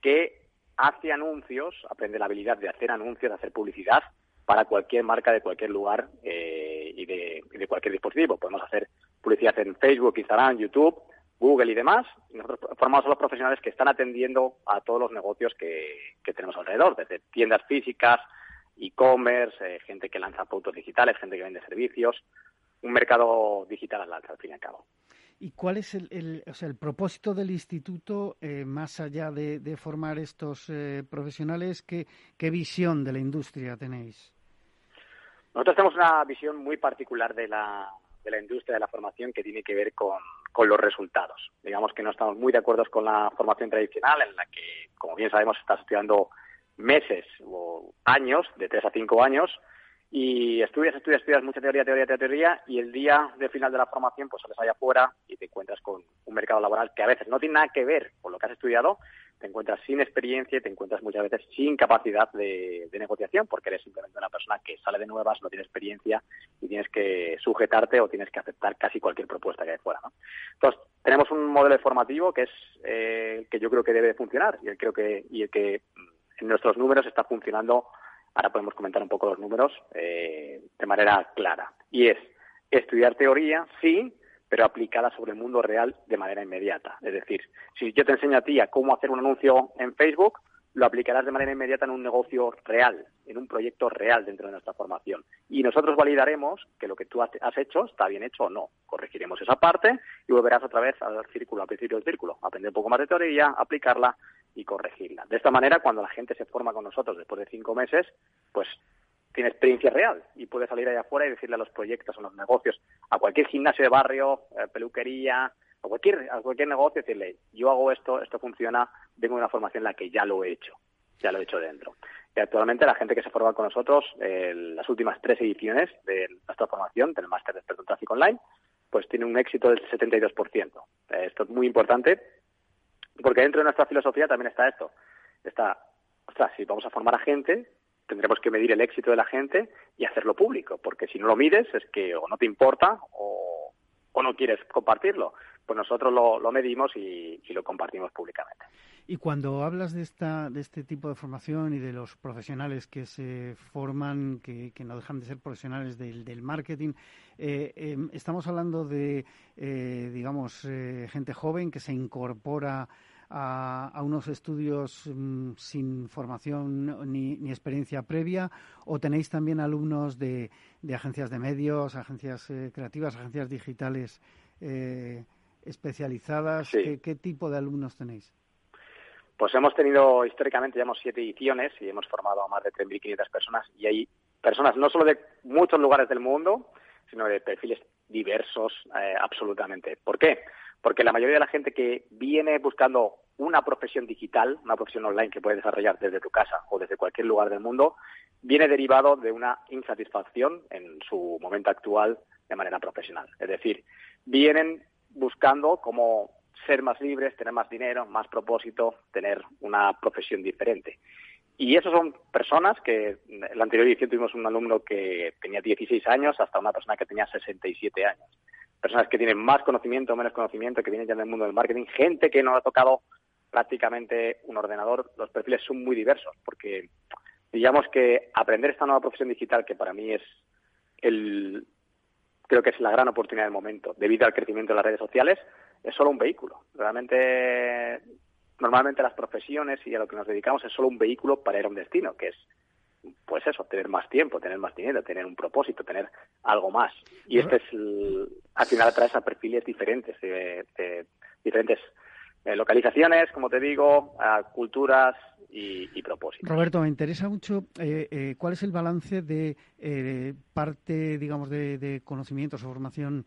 que hace anuncios, aprende la habilidad de hacer anuncios, de hacer publicidad para cualquier marca de cualquier lugar eh, y, de, cualquier dispositivo. Podemos hacer publicidad en Facebook, Instagram, YouTube, Google y demás. Y nosotros formamos a los profesionales que están atendiendo a todos los negocios que, que tenemos alrededor, desde tiendas físicas, e-commerce, eh, gente que lanza productos digitales, gente que vende servicios, un mercado digital al alza, al fin y al cabo. ¿Y cuál es el, el, o sea, el propósito del instituto, eh, más allá de, formar estos eh, profesionales? ¿qué, ¿Qué visión de la industria tenéis? Nosotros tenemos una visión muy particular de la, de la industria de la formación que tiene que ver con, con los resultados. Digamos que no estamos muy de acuerdo con la formación tradicional, en la que, como bien sabemos, estás estudiando meses o años, de tres a cinco años, y estudias, estudias, estudias mucha teoría, teoría, teoría, y el día de final de la formación pues sales allá afuera y te encuentras con un mercado laboral que a veces no tiene nada que ver con lo que has estudiado, te encuentras sin experiencia y te encuentras muchas veces sin capacidad de, de negociación porque eres simplemente una persona que sale de nuevas, no tiene experiencia y tienes que sujetarte o tienes que aceptar casi cualquier propuesta que hay fuera. ¿no? Entonces, tenemos un modelo formativo que es eh, que yo creo que debe funcionar y el, creo que, y el que en nuestros números está funcionando ahora podemos comentar un poco los números eh, de manera clara. Y es estudiar teoría, sí, pero aplicada sobre el mundo real de manera inmediata. Es decir, si yo te enseño a ti a cómo hacer un anuncio en Facebook, lo aplicarás de manera inmediata en un negocio real, en un proyecto real dentro de nuestra formación. Y nosotros validaremos que lo que tú has hecho está bien hecho o no. Corregiremos esa parte y volverás otra vez al círculo, al principio del círculo. Aprender un poco más de teoría, aplicarla y corregirla. De esta manera, cuando la gente se forma con nosotros después de cinco meses, pues tiene experiencia real y puede salir allá afuera y decirle a los proyectos, a los negocios, a cualquier gimnasio de barrio, eh, peluquería, a cualquier, a cualquier negocio, decirle, yo hago esto, esto funciona, vengo de una formación en la que ya lo he hecho, ya lo he hecho dentro. Y actualmente la gente que se forma con nosotros, eh, las últimas tres ediciones de nuestra formación, del máster de experto en tráfico online, pues tiene un éxito del 72%. Eh, esto es muy importante porque dentro de nuestra filosofía también está esto. Está, ostras, si vamos a formar a gente, tendremos que medir el éxito de la gente y hacerlo público, porque si no lo mides es que o no te importa o, o no quieres compartirlo. pues nosotros lo, medimos y, lo compartimos públicamente. Y cuando hablas de, esta, de este tipo de formación y de los profesionales que se forman, que, no dejan de ser profesionales del, marketing, eh, em, estamos hablando de, eh, digamos, eh, gente joven que se incorpora a, unos estudios mm, sin formación ni, experiencia previa o tenéis también alumnos de, agencias de medios, agencias creativas, agencias digitales especializadas? ¿Qué, tipo de alumnos tenéis? Pues hemos tenido históricamente, ya siete ediciones y hemos formado a más de 3.500 personas y hay personas no solo de muchos lugares del mundo, sino de perfiles diversos eh, absolutamente. ¿Por qué? Porque la mayoría de la gente que viene buscando una profesión digital, una profesión online que puedes desarrollar desde tu casa o desde cualquier lugar del mundo, viene derivado de una insatisfacción en su momento actual de manera profesional. Es decir, vienen buscando cómo ser más libres, tener más dinero, más propósito, tener una profesión diferente. Y esos son personas que la anterior edición tuvimos un alumno que tenía 16 años hasta una persona que tenía 67 años. Personas que tienen más conocimiento o menos conocimiento, que vienen ya del mundo del marketing, gente que no ha tocado prácticamente un ordenador. Los perfiles son muy diversos porque digamos que aprender esta nueva profesión digital, que para mí es el, creo que es la gran oportunidad del momento, debido al crecimiento de las redes sociales, es solo un vehículo. Realmente, normalmente las profesiones y a lo que nos dedicamos es solo un vehículo para ir a un destino, que es, pues eso, tener más tiempo, tener más dinero, tener un propósito, tener algo más. Y este es, al final, atrae a perfiles diferentes, de diferentes eh, localizaciones, como te digo, culturas y, y, propósitos. Roberto, me interesa mucho eh, eh, cuál es el balance de parte, digamos, de, de, conocimientos o formación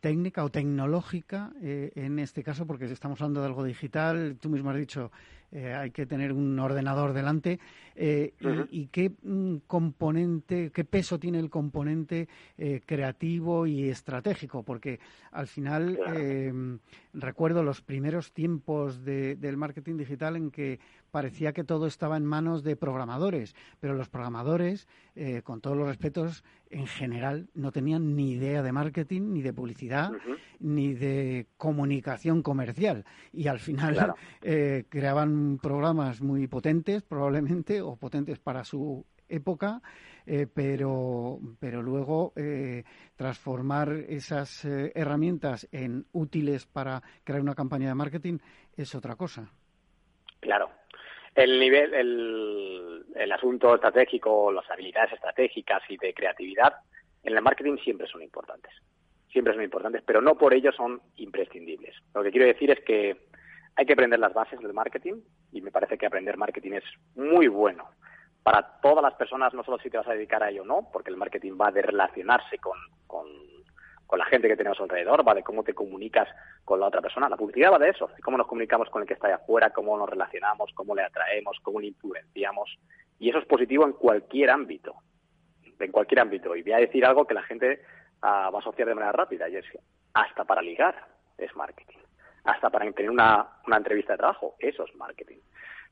técnica o tecnológica en este caso, porque estamos hablando de algo digital. Tú mismo has dicho eh, hay que tener un ordenador delante. Eh, y, qué mm, componente, qué peso tiene el componente eh, creativo y estratégico? Porque al final recuerdo los primeros tiempos del marketing digital en que parecía que todo estaba en manos de programadores, pero los programadores, con todos los respetos, en general no tenían ni idea de marketing, ni de publicidad, ni de comunicación comercial. Y al final creaban programas muy potentes, probablemente, o potentes para su época, eh, pero, pero luego eh, transformar esas eh, herramientas en útiles para crear una campaña de marketing es otra cosa. Claro. El nivel, el, el asunto estratégico, las habilidades estratégicas y de creatividad en el marketing siempre son importantes. Siempre son importantes, pero no por ello son imprescindibles. Lo que quiero decir es que hay que aprender las bases del marketing y me parece que aprender marketing es muy bueno para todas las personas, no solo si te vas a dedicar a ello o no, porque el marketing va de relacionarse con, con, la gente que tenemos alrededor, va de cómo te comunicas con la otra persona. La publicidad va de eso, de cómo nos comunicamos con el que está allá afuera, cómo nos relacionamos, cómo le atraemos, cómo le influenciamos. Y eso es positivo en cualquier ámbito, en cualquier ámbito. Y voy a decir algo que la gente ah, va a asociar de manera rápida, y es hasta para ligar es marketing hasta para tener una, una entrevista de trabajo. Eso es marketing.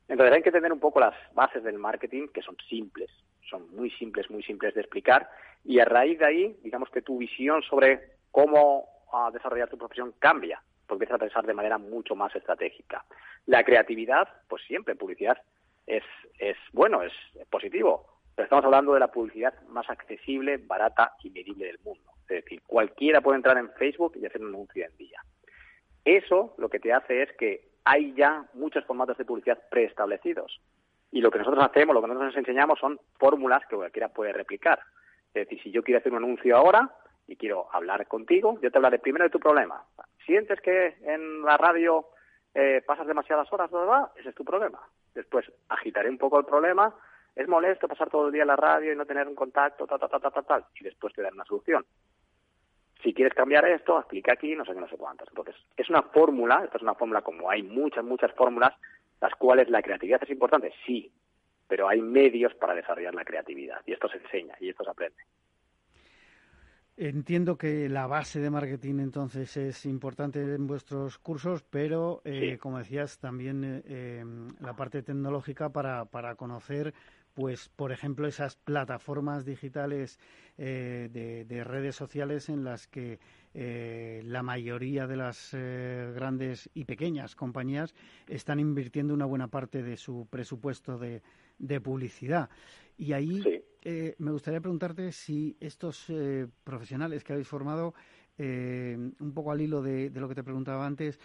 Entonces hay que tener un poco las bases del marketing, que son simples, son muy simples, muy simples de explicar, y a raíz de ahí, digamos que tu visión sobre cómo ah, desarrollar tu profesión cambia, porque empiezas a pensar de manera mucho más estratégica. La creatividad, pues siempre publicidad es, es bueno, es positivo, pero estamos hablando de la publicidad más accesible, barata y medible del mundo. Es decir, cualquiera puede entrar en Facebook y hacer un anuncio en día. Eso lo que te hace es que hay ya muchos formatos de publicidad preestablecidos. Y lo que nosotros hacemos, lo que nosotros nos enseñamos son fórmulas que cualquiera puede replicar. Es decir, si yo quiero hacer un anuncio ahora y quiero hablar contigo, yo te hablaré primero de tu problema. ¿Sientes que en la radio eh, pasas demasiadas horas, verdad? Ese es tu problema. Después agitaré un poco el problema. Es molesto pasar todo el día en la radio y no tener un contacto, tal, tal, tal, tal, tal. Y después te daré una solución si quieres cambiar esto, explica aquí, no sé qué, no sé cuántos. Entonces, es una fórmula, esta es una fórmula como hay muchas, muchas fórmulas, las cuales la creatividad es importante, sí, pero hay medios para desarrollar la creatividad y esto se enseña y esto se aprende. Entiendo que la base de marketing entonces es importante en vuestros cursos, pero eh, como decías, también eh, eh, la parte tecnológica para, para conocer pues por ejemplo esas plataformas digitales eh, de, redes sociales en las que eh, la mayoría de las eh, grandes y pequeñas compañías están invirtiendo una buena parte de su presupuesto de, publicidad. Y ahí me gustaría preguntarte si estos profesionales que habéis formado, un poco al hilo de, de, lo que te preguntaba antes,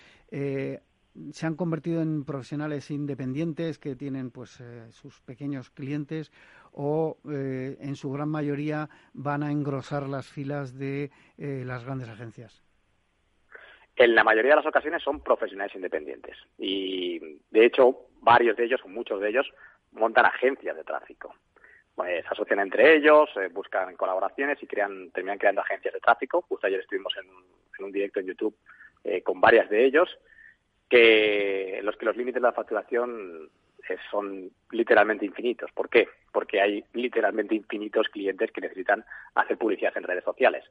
se han convertido en profesionales independientes que tienen pues eh, sus pequeños clientes o eh, en su gran mayoría van a engrosar las filas de eh, las grandes agencias. En la mayoría de las ocasiones son profesionales independientes y de hecho varios de ellos o muchos de ellos montan agencias de tráfico. Pues se asocian entre ellos, buscan colaboraciones y crean, terminan creando agencias de tráfico. Justo ayer estuvimos en, en un directo en YouTube con varias de ellos que los que los límites de la facturación eh, son literalmente infinitos. ¿Por qué? Porque hay literalmente infinitos clientes que necesitan hacer publicidad en redes sociales.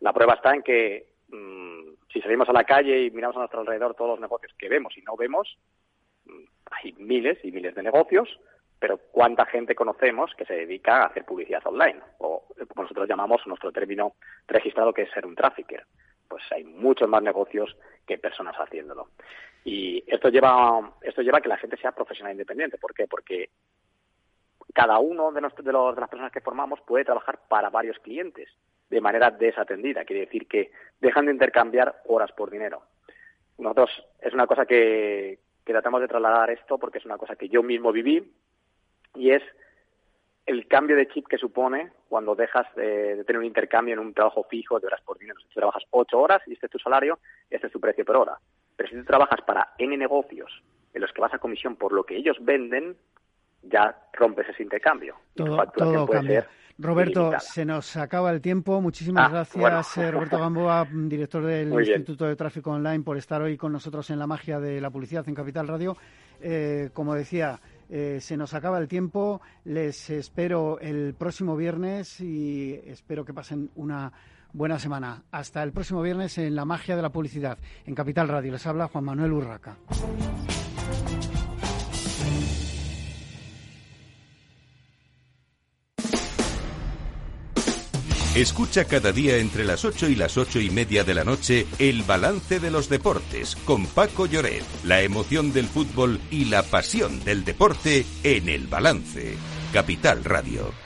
La prueba está en que mm, si salimos a la calle y miramos a nuestro alrededor todos los negocios que vemos y no vemos, mm, hay miles y miles de negocios, pero ¿cuánta gente conocemos que se dedica a hacer publicidad online? O como nosotros llamamos nuestro término registrado que es ser un trafficker pues hay muchos más negocios que personas haciéndolo. Y esto lleva, esto lleva a que la gente sea profesional independiente. ¿Por qué? Porque cada uno de, de, los, de las personas que formamos puede trabajar para varios clientes de manera desatendida. Quiere decir que dejan de intercambiar horas por dinero. Nosotros es una cosa que, tratamos de trasladar esto porque es una cosa que yo mismo viví y es el cambio de chip que supone cuando dejas de, tener un intercambio en un trabajo fijo de horas por dinero. Tú trabajas ocho horas y este es tu salario, este es tu precio por hora. Pero si tú trabajas para N negocios en los que vas a comisión por lo que ellos venden, ya rompes ese intercambio. Todo, cambia. Roberto, se nos acaba el tiempo. Muchísimas ah, gracias, eh, Roberto Gamboa, director del Instituto de Tráfico Online, por estar hoy con nosotros en la magia de la publicidad en Capital Radio. Eh, como decía, eh, se nos acaba el tiempo. Les espero el próximo viernes y espero que pasen una buena semana. Hasta el próximo viernes en La Magia de la Publicidad, en Capital Radio. Les habla Juan Manuel Urraca. Escucha cada día entre las 8 y las ocho y media de la noche el balance de los deportes con Paco Lloret, la emoción del fútbol y la pasión del deporte en el balance. Capital Radio.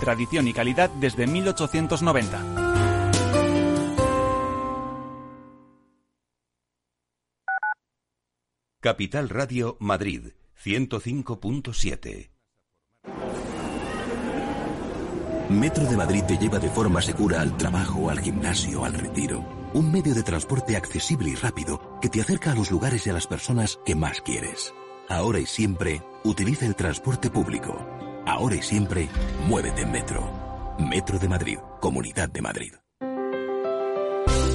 tradición y calidad desde 1890. Capital Radio Madrid 105.7 Metro de Madrid te lleva de forma segura al trabajo, al gimnasio, al retiro. Un medio de transporte accesible y rápido que te acerca a los lugares y a las personas que más quieres. Ahora y siempre, utiliza el transporte público. Ahora y siempre, muévete en Metro. Metro de Madrid, Comunidad de Madrid.